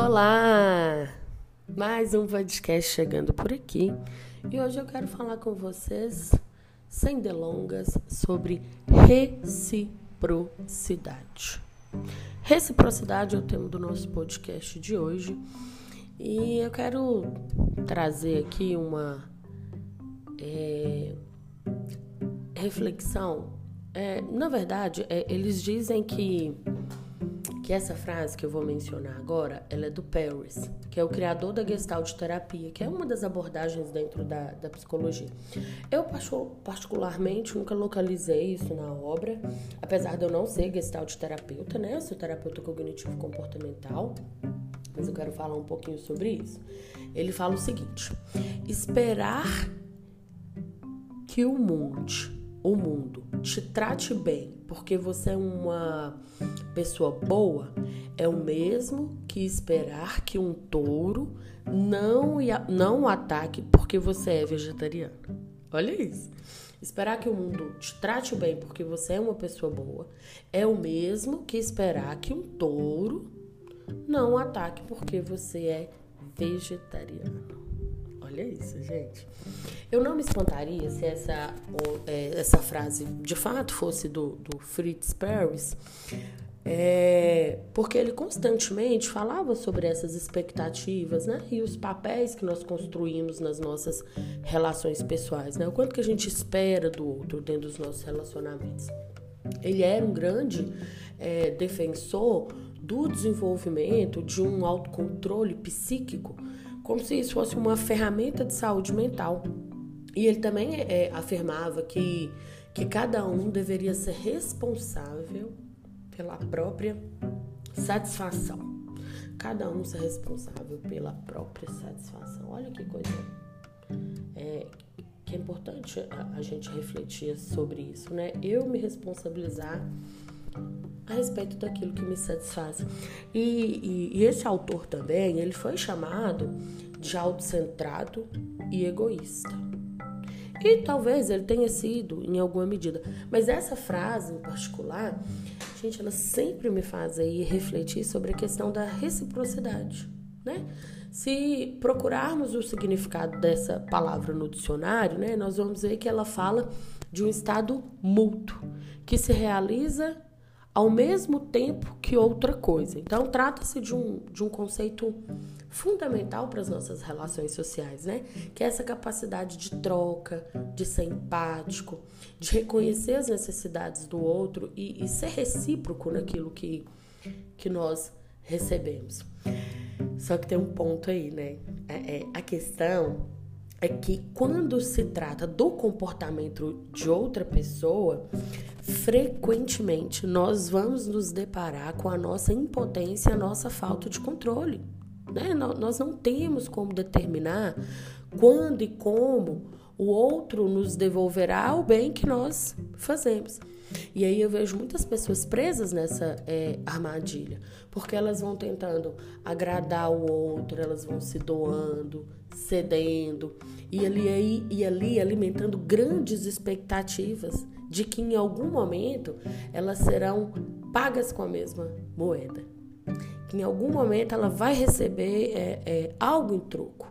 Olá! Mais um podcast chegando por aqui e hoje eu quero falar com vocês, sem delongas, sobre reciprocidade. Reciprocidade é o tema do nosso podcast de hoje e eu quero trazer aqui uma é, reflexão. É, na verdade, é, eles dizem que que essa frase que eu vou mencionar agora, ela é do Paris, que é o criador da Gestalt terapia, que é uma das abordagens dentro da, da psicologia. Eu particularmente nunca localizei isso na obra, apesar de eu não ser Gestalt terapeuta, né? Eu sou terapeuta cognitivo comportamental, mas eu quero falar um pouquinho sobre isso. Ele fala o seguinte: esperar que o mundo o mundo te trate bem porque você é uma pessoa boa é o mesmo que esperar que um touro não, não ataque porque você é vegetariano. Olha isso. Esperar que o mundo te trate bem porque você é uma pessoa boa é o mesmo que esperar que um touro não ataque porque você é vegetariano. Olha isso, gente. Eu não me espantaria se essa, é, essa frase de fato fosse do, do Fritz Perls, é, porque ele constantemente falava sobre essas expectativas, né? E os papéis que nós construímos nas nossas relações pessoais, né? O quanto que a gente espera do outro dentro dos nossos relacionamentos. Ele era um grande é, defensor do desenvolvimento de um autocontrole psíquico como se isso fosse uma ferramenta de saúde mental. E ele também é, afirmava que, que cada um deveria ser responsável pela própria satisfação. Cada um ser responsável pela própria satisfação. Olha que coisa é, que é importante a, a gente refletir sobre isso, né? Eu me responsabilizar a respeito daquilo que me satisfaz. E, e, e esse autor também, ele foi chamado de autocentrado e egoísta. E talvez ele tenha sido em alguma medida. Mas essa frase em particular, gente, ela sempre me faz aí refletir sobre a questão da reciprocidade, né? Se procurarmos o significado dessa palavra no dicionário, né, nós vamos ver que ela fala de um estado mútuo, que se realiza ao mesmo tempo que outra coisa. Então, trata-se de um, de um conceito fundamental para as nossas relações sociais, né? Que é essa capacidade de troca, de ser empático, de reconhecer as necessidades do outro e, e ser recíproco naquilo que, que nós recebemos. Só que tem um ponto aí, né? É, é, a questão é que quando se trata do comportamento de outra pessoa, frequentemente nós vamos nos deparar com a nossa impotência, a nossa falta de controle. Né? Nós não temos como determinar quando e como o outro nos devolverá o bem que nós fazemos. E aí eu vejo muitas pessoas presas nessa é, armadilha, porque elas vão tentando agradar o outro, elas vão se doando, cedendo, e ali, e ali alimentando grandes expectativas de que em algum momento elas serão pagas com a mesma moeda. Que em algum momento ela vai receber é, é, algo em troco.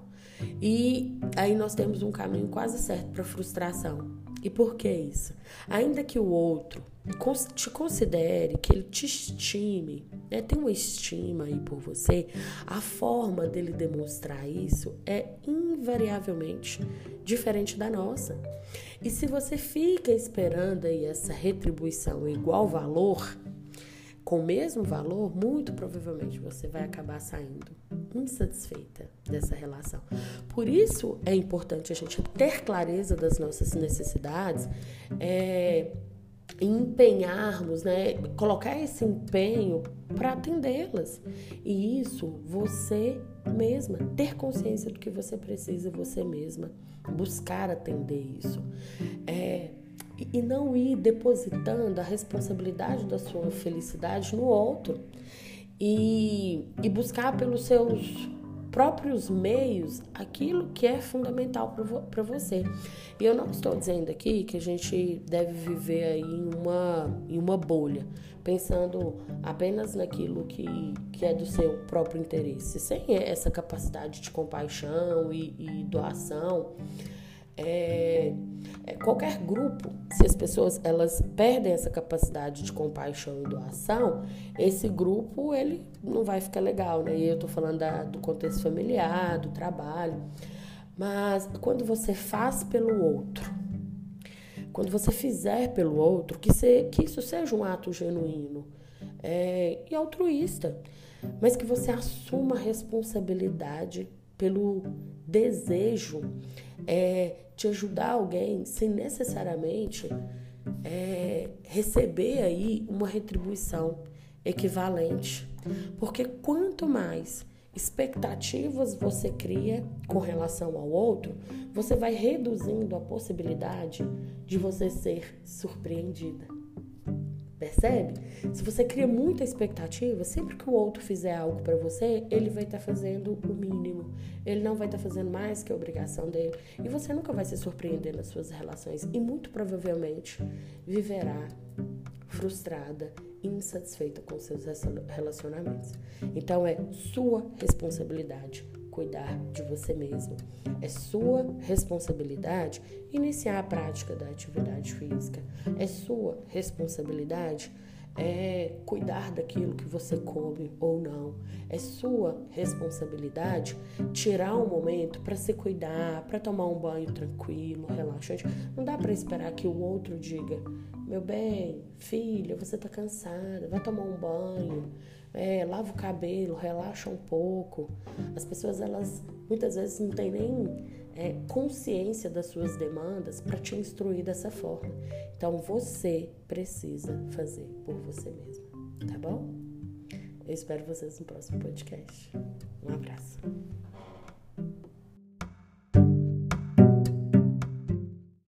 E aí nós temos um caminho quase certo para frustração. E por que isso? Ainda que o outro te considere, que ele te estime, né, tem uma estima aí por você, a forma dele demonstrar isso é invariavelmente diferente da nossa. E se você fica esperando aí essa retribuição igual valor, com o mesmo valor, muito provavelmente você vai acabar saindo insatisfeita dessa relação. Por isso é importante a gente ter clareza das nossas necessidades, é, empenharmos, né, colocar esse empenho para atendê-las. E isso você mesma, ter consciência do que você precisa você mesma, buscar atender isso. É, e não ir depositando a responsabilidade da sua felicidade no outro e, e buscar pelos seus próprios meios aquilo que é fundamental para você. E eu não estou dizendo aqui que a gente deve viver aí em uma, em uma bolha, pensando apenas naquilo que, que é do seu próprio interesse, sem essa capacidade de compaixão e, e doação. É, qualquer grupo, se as pessoas elas perdem essa capacidade de compaixão e doação, esse grupo ele não vai ficar legal, né? E eu tô falando da, do contexto familiar, do trabalho. Mas quando você faz pelo outro, quando você fizer pelo outro, que, se, que isso seja um ato genuíno é, e altruísta, mas que você assuma a responsabilidade pelo desejo é, de ajudar alguém sem necessariamente é, receber aí uma retribuição equivalente. Porque quanto mais expectativas você cria com relação ao outro, você vai reduzindo a possibilidade de você ser surpreendida. Percebe? Se você cria muita expectativa, sempre que o outro fizer algo para você, ele vai estar tá fazendo o mínimo. Ele não vai estar tá fazendo mais que a obrigação dele. E você nunca vai se surpreender nas suas relações. E muito provavelmente viverá frustrada, insatisfeita com seus relacionamentos. Então é sua responsabilidade cuidar de você mesmo. É sua responsabilidade iniciar a prática da atividade física. É sua responsabilidade é cuidar daquilo que você come ou não. É sua responsabilidade tirar um momento para se cuidar, para tomar um banho tranquilo, relaxante. Não dá para esperar que o outro diga: "Meu bem, filha, você está cansada, vai tomar um banho" é, lava o cabelo, relaxa um pouco. As pessoas, elas muitas vezes não têm nem é, consciência das suas demandas para te instruir dessa forma. Então você precisa fazer por você mesmo, tá bom? Eu espero vocês no próximo podcast. Um abraço.